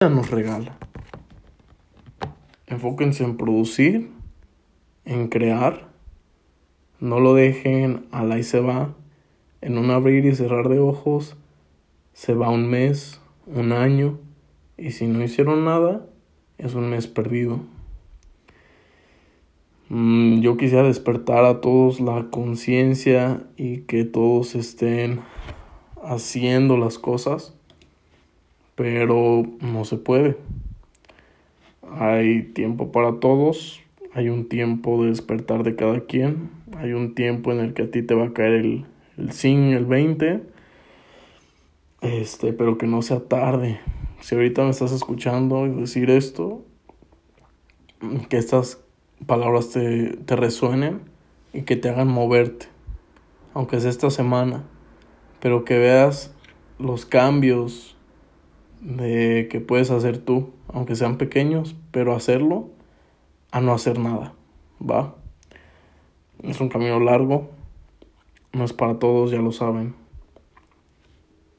nos regala. Enfóquense en producir, en crear. No lo dejen a la y se va. En un abrir y cerrar de ojos se va un mes, un año. Y si no hicieron nada, es un mes perdido. Mm, yo quisiera despertar a todos la conciencia y que todos estén haciendo las cosas, pero no se puede. Hay tiempo para todos, hay un tiempo de despertar de cada quien, hay un tiempo en el que a ti te va a caer el, el el 20, este, pero que no sea tarde. Si ahorita me estás escuchando y decir esto, que estas palabras te, te resuenen y que te hagan moverte, aunque sea esta semana, pero que veas los cambios de que puedes hacer tú, aunque sean pequeños, pero hacerlo a no hacer nada, ¿va? Es un camino largo, no es para todos, ya lo saben.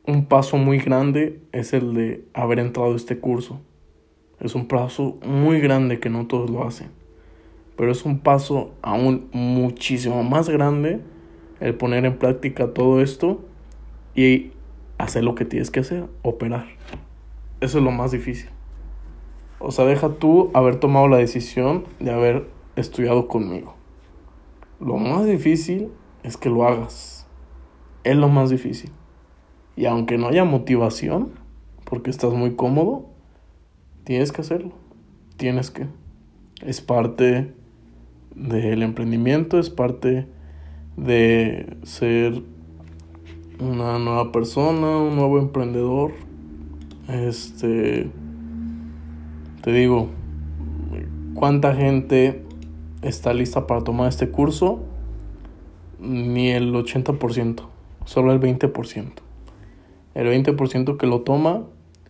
Un paso muy grande es el de haber entrado a este curso. Es un paso muy grande que no todos lo hacen. Pero es un paso aún muchísimo más grande el poner en práctica todo esto y hacer lo que tienes que hacer, operar. Eso es lo más difícil. O sea, deja tú haber tomado la decisión de haber estudiado conmigo. Lo más difícil es que lo hagas. Es lo más difícil. Y aunque no haya motivación, porque estás muy cómodo, tienes que hacerlo. Tienes que. Es parte del emprendimiento, es parte de ser una nueva persona, un nuevo emprendedor. Este, te digo, ¿cuánta gente está lista para tomar este curso? Ni el 80%, solo el 20%. El 20% que lo toma,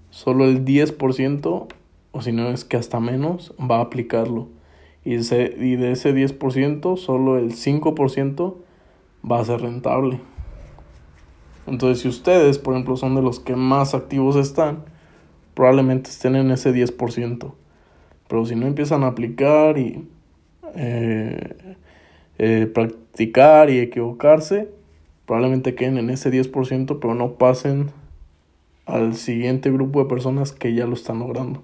solo el 10%, o si no es que hasta menos, va a aplicarlo. Y, y de ese 10%, solo el 5% va a ser rentable. Entonces, si ustedes, por ejemplo, son de los que más activos están, probablemente estén en ese 10%. Pero si no empiezan a aplicar y eh, eh, practicar y equivocarse, probablemente queden en ese 10%, pero no pasen al siguiente grupo de personas que ya lo están logrando.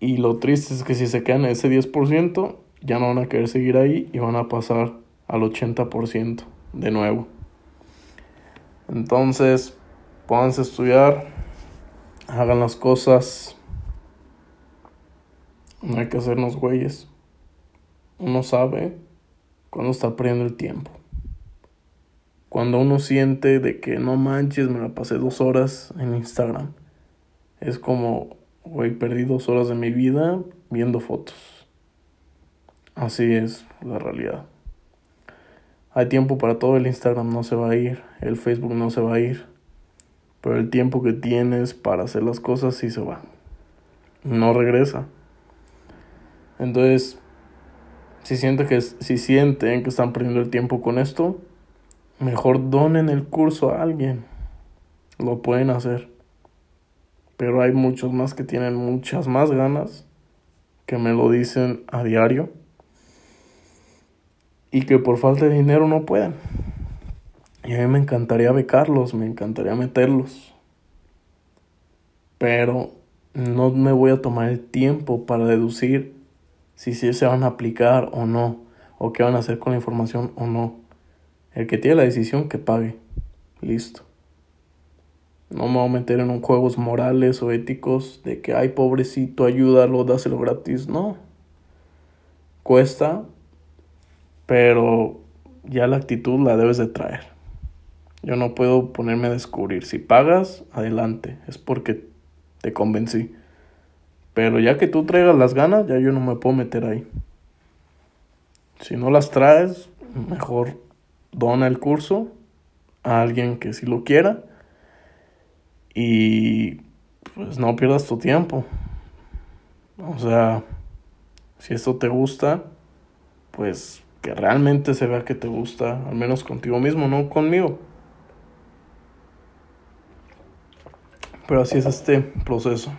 Y lo triste es que si se quedan en ese 10%, ya no van a querer seguir ahí y van a pasar al 80% de nuevo. Entonces, pónganse a estudiar, hagan las cosas. No hay que hacernos güeyes. Uno sabe cuando está perdiendo el tiempo. Cuando uno siente de que no manches, me la pasé dos horas en Instagram. Es como, güey, perdí dos horas de mi vida viendo fotos. Así es la realidad. Hay tiempo para todo, el Instagram no se va a ir, el Facebook no se va a ir, pero el tiempo que tienes para hacer las cosas sí se va. No regresa. Entonces, si que, si sienten que están perdiendo el tiempo con esto, mejor donen el curso a alguien. Lo pueden hacer. Pero hay muchos más que tienen muchas más ganas, que me lo dicen a diario y que por falta de dinero no pueden. Y a mí me encantaría becarlos, me encantaría meterlos. Pero no me voy a tomar el tiempo para deducir si, si se van a aplicar o no, o qué van a hacer con la información o no. El que tiene la decisión que pague. Listo. No me voy a meter en un juegos morales o éticos de que, ay, pobrecito, ayúdalo, dáselo gratis. No. Cuesta, pero ya la actitud la debes de traer. Yo no puedo ponerme a descubrir. Si pagas, adelante, es porque te convencí. Pero ya que tú traigas las ganas, ya yo no me puedo meter ahí. Si no las traes, mejor dona el curso a alguien que sí lo quiera. Y pues no pierdas tu tiempo. O sea, si esto te gusta, pues que realmente se vea que te gusta, al menos contigo mismo, no conmigo. Pero así es este proceso.